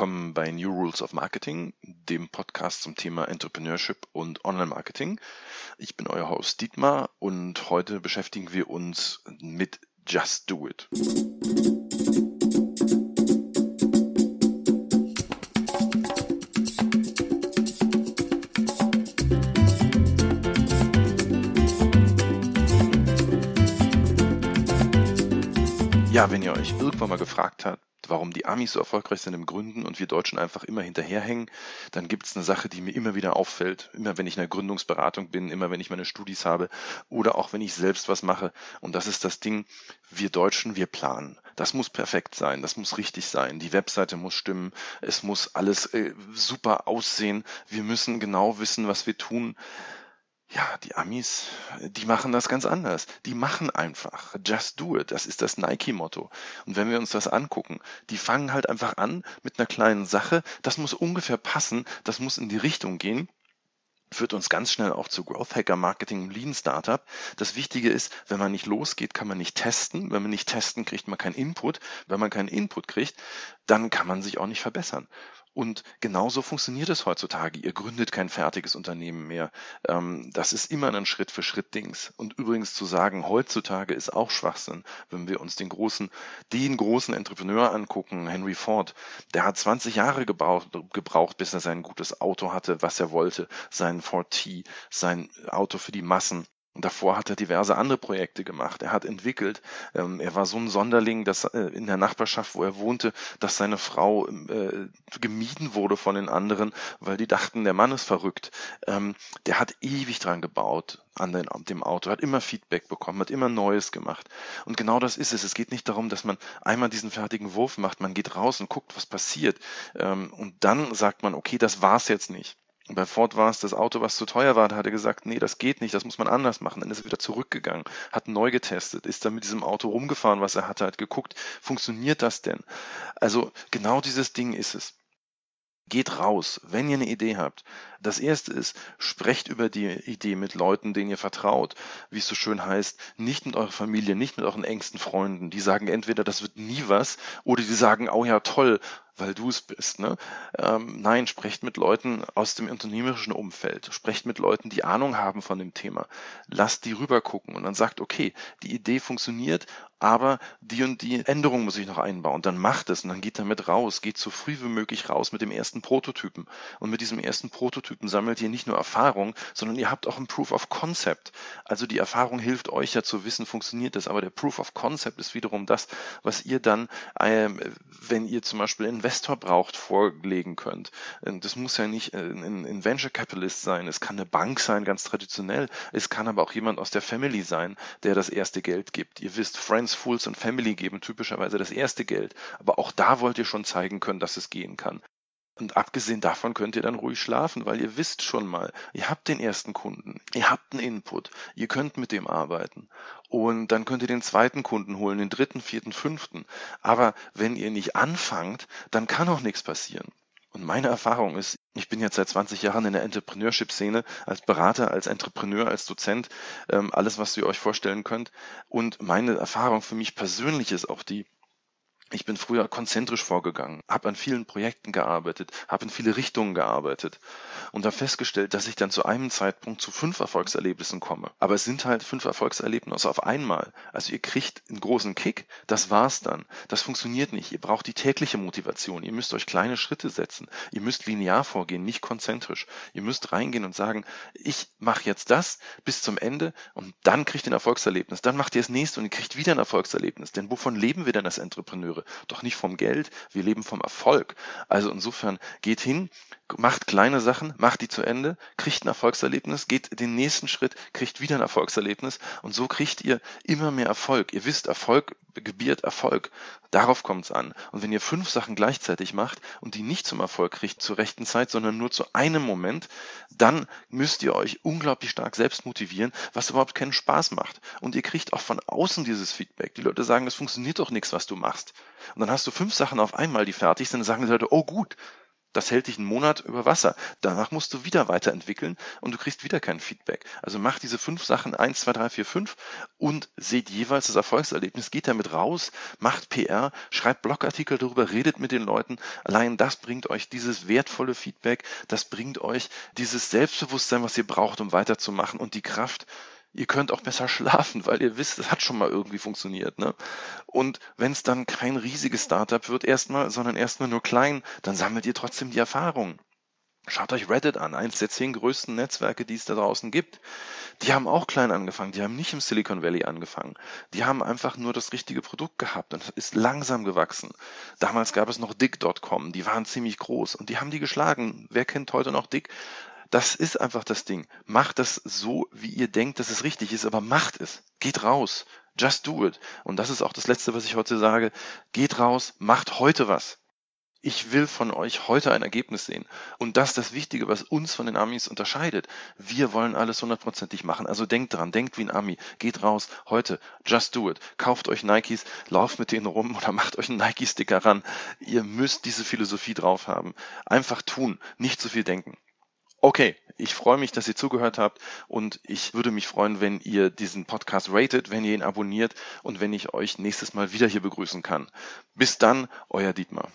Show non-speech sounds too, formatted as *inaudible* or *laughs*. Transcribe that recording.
willkommen bei New Rules of Marketing, dem Podcast zum Thema Entrepreneurship und Online-Marketing. Ich bin euer Host Dietmar und heute beschäftigen wir uns mit Just Do It. Ja, wenn ihr euch irgendwann mal gefragt habt, warum die Amis so erfolgreich sind im Gründen und wir Deutschen einfach immer hinterherhängen, dann gibt es eine Sache, die mir immer wieder auffällt, immer wenn ich in der Gründungsberatung bin, immer wenn ich meine Studis habe oder auch wenn ich selbst was mache. Und das ist das Ding, wir Deutschen, wir planen. Das muss perfekt sein, das muss richtig sein. Die Webseite muss stimmen, es muss alles äh, super aussehen. Wir müssen genau wissen, was wir tun. Ja, die Amis, die machen das ganz anders. Die machen einfach. Just do it. Das ist das Nike-Motto. Und wenn wir uns das angucken, die fangen halt einfach an mit einer kleinen Sache. Das muss ungefähr passen. Das muss in die Richtung gehen führt uns ganz schnell auch zu Growth Hacker Marketing Lean Startup. Das Wichtige ist, wenn man nicht losgeht, kann man nicht testen. Wenn man nicht testen, kriegt man keinen Input. Wenn man keinen Input kriegt, dann kann man sich auch nicht verbessern. Und genauso funktioniert es heutzutage. Ihr gründet kein fertiges Unternehmen mehr. Ähm, das ist immer ein Schritt-für-Schritt-Dings. Und übrigens zu sagen, heutzutage ist auch Schwachsinn, wenn wir uns den großen, den großen Entrepreneur angucken, Henry Ford, der hat 20 Jahre gebraucht, gebraucht, bis er sein gutes Auto hatte, was er wollte, sein Ford T, sein Auto für die Massen. Und davor hat er diverse andere Projekte gemacht. Er hat entwickelt. Ähm, er war so ein Sonderling, dass äh, in der Nachbarschaft, wo er wohnte, dass seine Frau äh, gemieden wurde von den anderen, weil die dachten, der Mann ist verrückt. Ähm, der hat ewig dran gebaut an, den, dem Auto, hat immer Feedback bekommen, hat immer Neues gemacht. Und genau das ist es. Es geht nicht darum, dass man einmal diesen fertigen Wurf macht. Man geht raus und guckt, was passiert. Ähm, und dann sagt man, okay, das war's jetzt nicht. Und bei Ford war es das Auto, was zu teuer war. Da hat er gesagt, nee, das geht nicht, das muss man anders machen. Dann ist er wieder zurückgegangen, hat neu getestet, ist dann mit diesem Auto rumgefahren, was er hatte, hat geguckt, funktioniert das denn? Also genau dieses Ding ist es. Geht raus, wenn ihr eine Idee habt. Das erste ist, sprecht über die Idee mit Leuten, denen ihr vertraut. Wie es so schön heißt, nicht mit eurer Familie, nicht mit euren engsten Freunden. Die sagen entweder, das wird nie was, oder die sagen, oh ja, toll, weil du es bist. Ne? Ähm, nein, sprecht mit Leuten aus dem unternehmerischen Umfeld. Sprecht mit Leuten, die Ahnung haben von dem Thema. Lasst die rüber gucken und dann sagt, okay, die Idee funktioniert, aber die und die Änderung muss ich noch einbauen. Dann macht es und dann geht damit raus. Geht so früh wie möglich raus mit dem ersten Prototypen. Und mit diesem ersten Prototypen sammelt ihr nicht nur Erfahrung, sondern ihr habt auch ein Proof of Concept. Also die Erfahrung hilft euch ja zu wissen, funktioniert das. Aber der Proof of Concept ist wiederum das, was ihr dann, äh, wenn ihr zum Beispiel Invest Investor braucht, vorlegen könnt. Ähm, das muss ja nicht äh, ein, ein Venture Capitalist sein, es kann eine Bank sein, ganz traditionell. Es kann aber auch jemand aus der Family sein, der das erste Geld gibt. Ihr wisst, Friends, Fools und Family geben typischerweise das erste Geld. Aber auch da wollt ihr schon zeigen können, dass es gehen kann. Und abgesehen davon könnt ihr dann ruhig schlafen, weil ihr wisst schon mal, ihr habt den ersten Kunden, ihr habt einen Input, ihr könnt mit dem arbeiten. Und dann könnt ihr den zweiten Kunden holen, den dritten, vierten, fünften. Aber wenn ihr nicht anfangt, dann kann auch nichts passieren. Und meine Erfahrung ist, ich bin jetzt seit 20 Jahren in der Entrepreneurship-Szene als Berater, als Entrepreneur, als Dozent, ähm, alles, was ihr euch vorstellen könnt. Und meine Erfahrung für mich persönlich ist auch die, ich bin früher konzentrisch vorgegangen, habe an vielen Projekten gearbeitet, habe in viele Richtungen gearbeitet und habe festgestellt, dass ich dann zu einem Zeitpunkt zu fünf Erfolgserlebnissen komme. Aber es sind halt fünf Erfolgserlebnisse auf einmal. Also ihr kriegt einen großen Kick, das war's dann. Das funktioniert nicht. Ihr braucht die tägliche Motivation. Ihr müsst euch kleine Schritte setzen. Ihr müsst linear vorgehen, nicht konzentrisch. Ihr müsst reingehen und sagen, ich mache jetzt das bis zum Ende und dann kriegt ihr ein Erfolgserlebnis. Dann macht ihr das nächste und ihr kriegt wieder ein Erfolgserlebnis. Denn wovon leben wir denn als Entrepreneure? Doch nicht vom Geld, wir leben vom Erfolg. Also insofern geht hin, macht kleine Sachen, macht die zu Ende, kriegt ein Erfolgserlebnis, geht den nächsten Schritt, kriegt wieder ein Erfolgserlebnis und so kriegt ihr immer mehr Erfolg. Ihr wisst, Erfolg gebiert Erfolg. Darauf kommt es an. Und wenn ihr fünf Sachen gleichzeitig macht und die nicht zum Erfolg kriegt zur rechten Zeit, sondern nur zu einem Moment, dann müsst ihr euch unglaublich stark selbst motivieren, was überhaupt keinen Spaß macht. Und ihr kriegt auch von außen dieses Feedback. Die Leute sagen, es funktioniert doch nichts, was du machst. Und dann hast du fünf Sachen auf einmal, die fertig sind, dann sagen die Leute, oh gut, Das hält dich einen Monat über Wasser. Danach musst du wieder weiterentwickeln und du kriegst wieder kein Feedback. Also mach diese fünf Sachen, eins, zwei, drei, vier, fünf und seht jeweils das Erfolgserlebnis. Geht damit raus, macht PR, schreibt Blogartikel darüber, redet mit den Leuten. Allein das bringt euch dieses wertvolle Feedback, das bringt euch dieses Selbstbewusstsein, was ihr braucht, um weiterzumachen und die Kraft, ihr könnt auch besser schlafen, weil ihr wisst, es hat schon mal irgendwie funktioniert. Ne? Und wenn es dann kein riesiges Startup wird erstmal, sondern erstmal nur klein, dann sammelt ihr trotzdem die Erfahrung. Schaut euch Reddit an, eins der zehn größten Netzwerke, die es da draußen gibt. Die haben auch klein angefangen, die haben nicht im Silicon Valley angefangen. Die haben einfach nur das richtige Produkt gehabt und ist langsam gewachsen. Damals gab es noch Dick.com, die waren ziemlich groß und die haben die geschlagen. Wer kennt heute noch Dick? Das ist einfach das Ding. Macht das so, wie ihr denkt, dass es richtig ist, aber macht es. Geht raus. Just do it. Und das ist auch das Letzte, was ich heute sage. Geht raus, macht heute was. Ich will von euch heute ein Ergebnis sehen. Und das ist das Wichtige, was uns von den Amis unterscheidet. Wir wollen alles hundertprozentig machen. Also denkt dran, denkt wie ein Ami. Geht raus, heute, just do it. Kauft euch Nikes, lauft mit denen rum oder *laughs* macht euch einen Nike-Sticker ran. Ihr müsst diese Philosophie drauf haben. Einfach tun, nicht zu viel denken. Okay, ich freue mich, dass ihr zugehört habt und ich würde mich freuen, wenn ihr diesen Podcast ratet, wenn ihr ihn abonniert und wenn ich euch nächstes Mal wieder hier begrüßen kann. Bis dann, euer Dietmar.